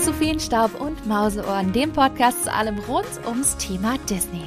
zu Staub und Mauseohren, dem Podcast zu allem rund ums Thema Disney.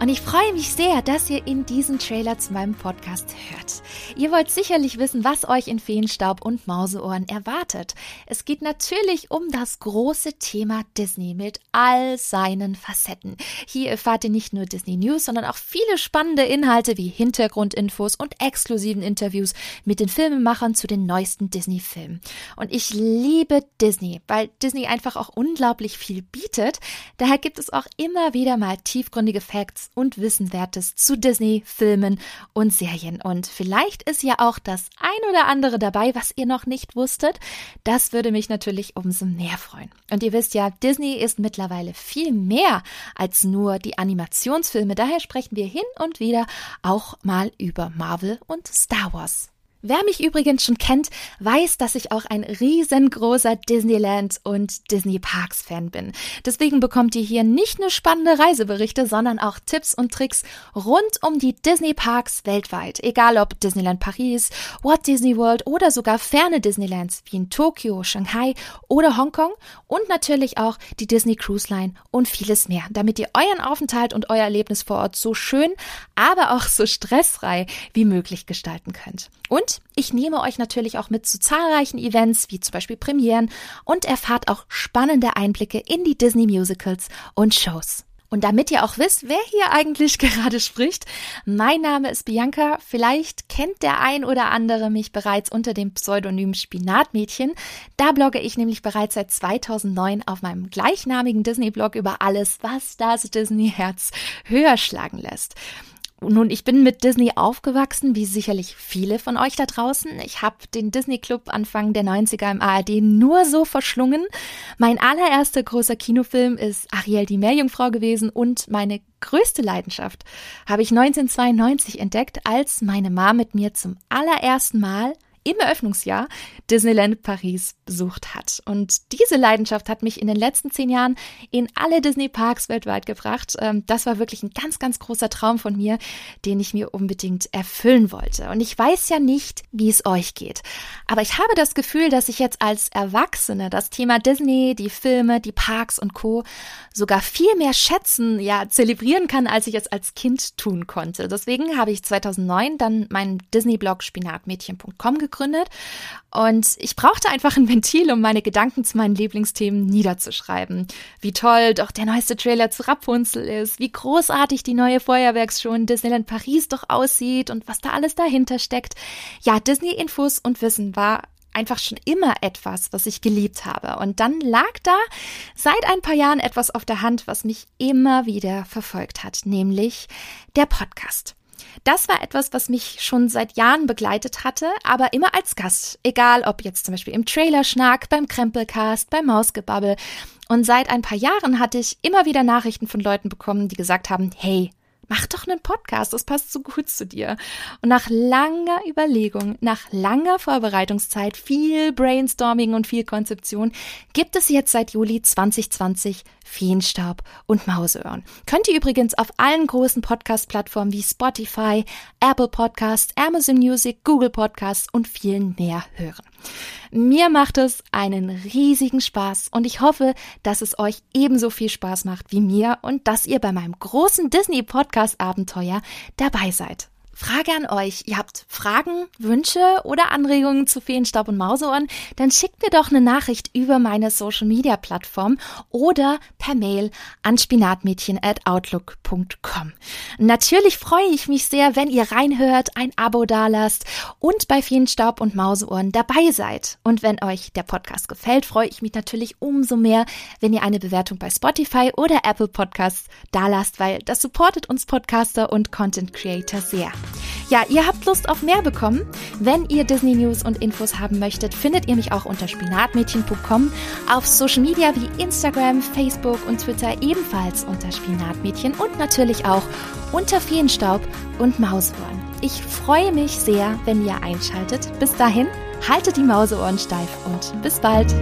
Und ich freue mich sehr, dass ihr in diesem Trailer zu meinem Podcast hört. Ihr wollt sicherlich wissen, was euch in Feenstaub und Mauseohren erwartet. Es geht natürlich um das große Thema Disney mit all seinen Facetten. Hier erfahrt ihr nicht nur Disney News, sondern auch viele spannende Inhalte wie Hintergrundinfos und exklusiven Interviews mit den Filmemachern zu den neuesten Disney-Filmen. Und ich liebe Disney, weil Disney einfach auch unglaublich viel bietet. Daher gibt es auch immer wieder mal tiefgründige Facts und Wissenwertes zu Disney-Filmen und Serien. Und vielleicht ist ja auch das ein oder andere dabei, was ihr noch nicht wusstet. Das würde mich natürlich umso mehr freuen. Und ihr wisst ja, Disney ist mittlerweile viel mehr als nur die Animationsfilme. Daher sprechen wir hin und wieder auch mal über Marvel und Star Wars. Wer mich übrigens schon kennt, weiß, dass ich auch ein riesengroßer Disneyland und Disney Parks Fan bin. Deswegen bekommt ihr hier nicht nur spannende Reiseberichte, sondern auch Tipps und Tricks rund um die Disney Parks weltweit. Egal ob Disneyland Paris, Walt Disney World oder sogar ferne Disneylands wie in Tokio, Shanghai oder Hongkong und natürlich auch die Disney Cruise Line und vieles mehr, damit ihr euren Aufenthalt und euer Erlebnis vor Ort so schön, aber auch so stressfrei wie möglich gestalten könnt. Und ich nehme euch natürlich auch mit zu zahlreichen Events, wie zum Beispiel Premieren, und erfahrt auch spannende Einblicke in die Disney Musicals und Shows. Und damit ihr auch wisst, wer hier eigentlich gerade spricht, mein Name ist Bianca. Vielleicht kennt der ein oder andere mich bereits unter dem Pseudonym Spinatmädchen. Da blogge ich nämlich bereits seit 2009 auf meinem gleichnamigen Disney-Blog über alles, was das Disney-Herz höher schlagen lässt. Nun, ich bin mit Disney aufgewachsen, wie sicherlich viele von euch da draußen. Ich habe den Disney Club Anfang der 90er im ARD nur so verschlungen. Mein allererster großer Kinofilm ist Ariel die Meerjungfrau gewesen und meine größte Leidenschaft habe ich 1992 entdeckt, als meine Mama mit mir zum allerersten Mal im Eröffnungsjahr Disneyland Paris besucht hat. Und diese Leidenschaft hat mich in den letzten zehn Jahren in alle Disney-Parks weltweit gebracht. Ähm, das war wirklich ein ganz, ganz großer Traum von mir, den ich mir unbedingt erfüllen wollte. Und ich weiß ja nicht, wie es euch geht. Aber ich habe das Gefühl, dass ich jetzt als Erwachsene das Thema Disney, die Filme, die Parks und Co. sogar viel mehr schätzen, ja, zelebrieren kann, als ich es als Kind tun konnte. Deswegen habe ich 2009 dann meinen Disney-Blog spinatmädchen.com gegründet gegründet und ich brauchte einfach ein Ventil, um meine Gedanken zu meinen Lieblingsthemen niederzuschreiben. Wie toll doch der neueste Trailer zu Rapunzel ist, wie großartig die neue Feuerwerksshow in Disneyland Paris doch aussieht und was da alles dahinter steckt. Ja, Disney-Infos und Wissen war einfach schon immer etwas, was ich geliebt habe. Und dann lag da seit ein paar Jahren etwas auf der Hand, was mich immer wieder verfolgt hat, nämlich der Podcast. Das war etwas, was mich schon seit Jahren begleitet hatte, aber immer als Gast. Egal ob jetzt zum Beispiel im Trailer-Schnack, beim Krempelcast, beim Mausgebabbel. Und seit ein paar Jahren hatte ich immer wieder Nachrichten von Leuten bekommen, die gesagt haben, hey, mach doch einen Podcast, das passt so gut zu dir. Und nach langer Überlegung, nach langer Vorbereitungszeit, viel Brainstorming und viel Konzeption, gibt es jetzt seit Juli 2020 Feenstaub und Mauseöhren. Könnt ihr übrigens auf allen großen Podcast-Plattformen wie Spotify, Apple Podcasts, Amazon Music, Google Podcasts und vielen mehr hören. Mir macht es einen riesigen Spaß und ich hoffe, dass es euch ebenso viel Spaß macht wie mir und dass ihr bei meinem großen Disney Podcast Abenteuer dabei seid. Frage an euch. Ihr habt Fragen, Wünsche oder Anregungen zu Feenstaub und Mauseohren? Dann schickt mir doch eine Nachricht über meine Social Media Plattform oder per Mail an spinatmädchen at outlook.com. Natürlich freue ich mich sehr, wenn ihr reinhört, ein Abo dalasst und bei Feenstaub und Mauseohren dabei seid. Und wenn euch der Podcast gefällt, freue ich mich natürlich umso mehr, wenn ihr eine Bewertung bei Spotify oder Apple Podcasts dalasst, weil das supportet uns Podcaster und Content Creator sehr. Ja, ihr habt Lust auf mehr bekommen? Wenn ihr Disney News und Infos haben möchtet, findet ihr mich auch unter spinatmädchen.com, auf Social Media wie Instagram, Facebook und Twitter ebenfalls unter Spinatmädchen und natürlich auch unter Feenstaub und Mauseohren. Ich freue mich sehr, wenn ihr einschaltet. Bis dahin, haltet die Mauseohren steif und bis bald.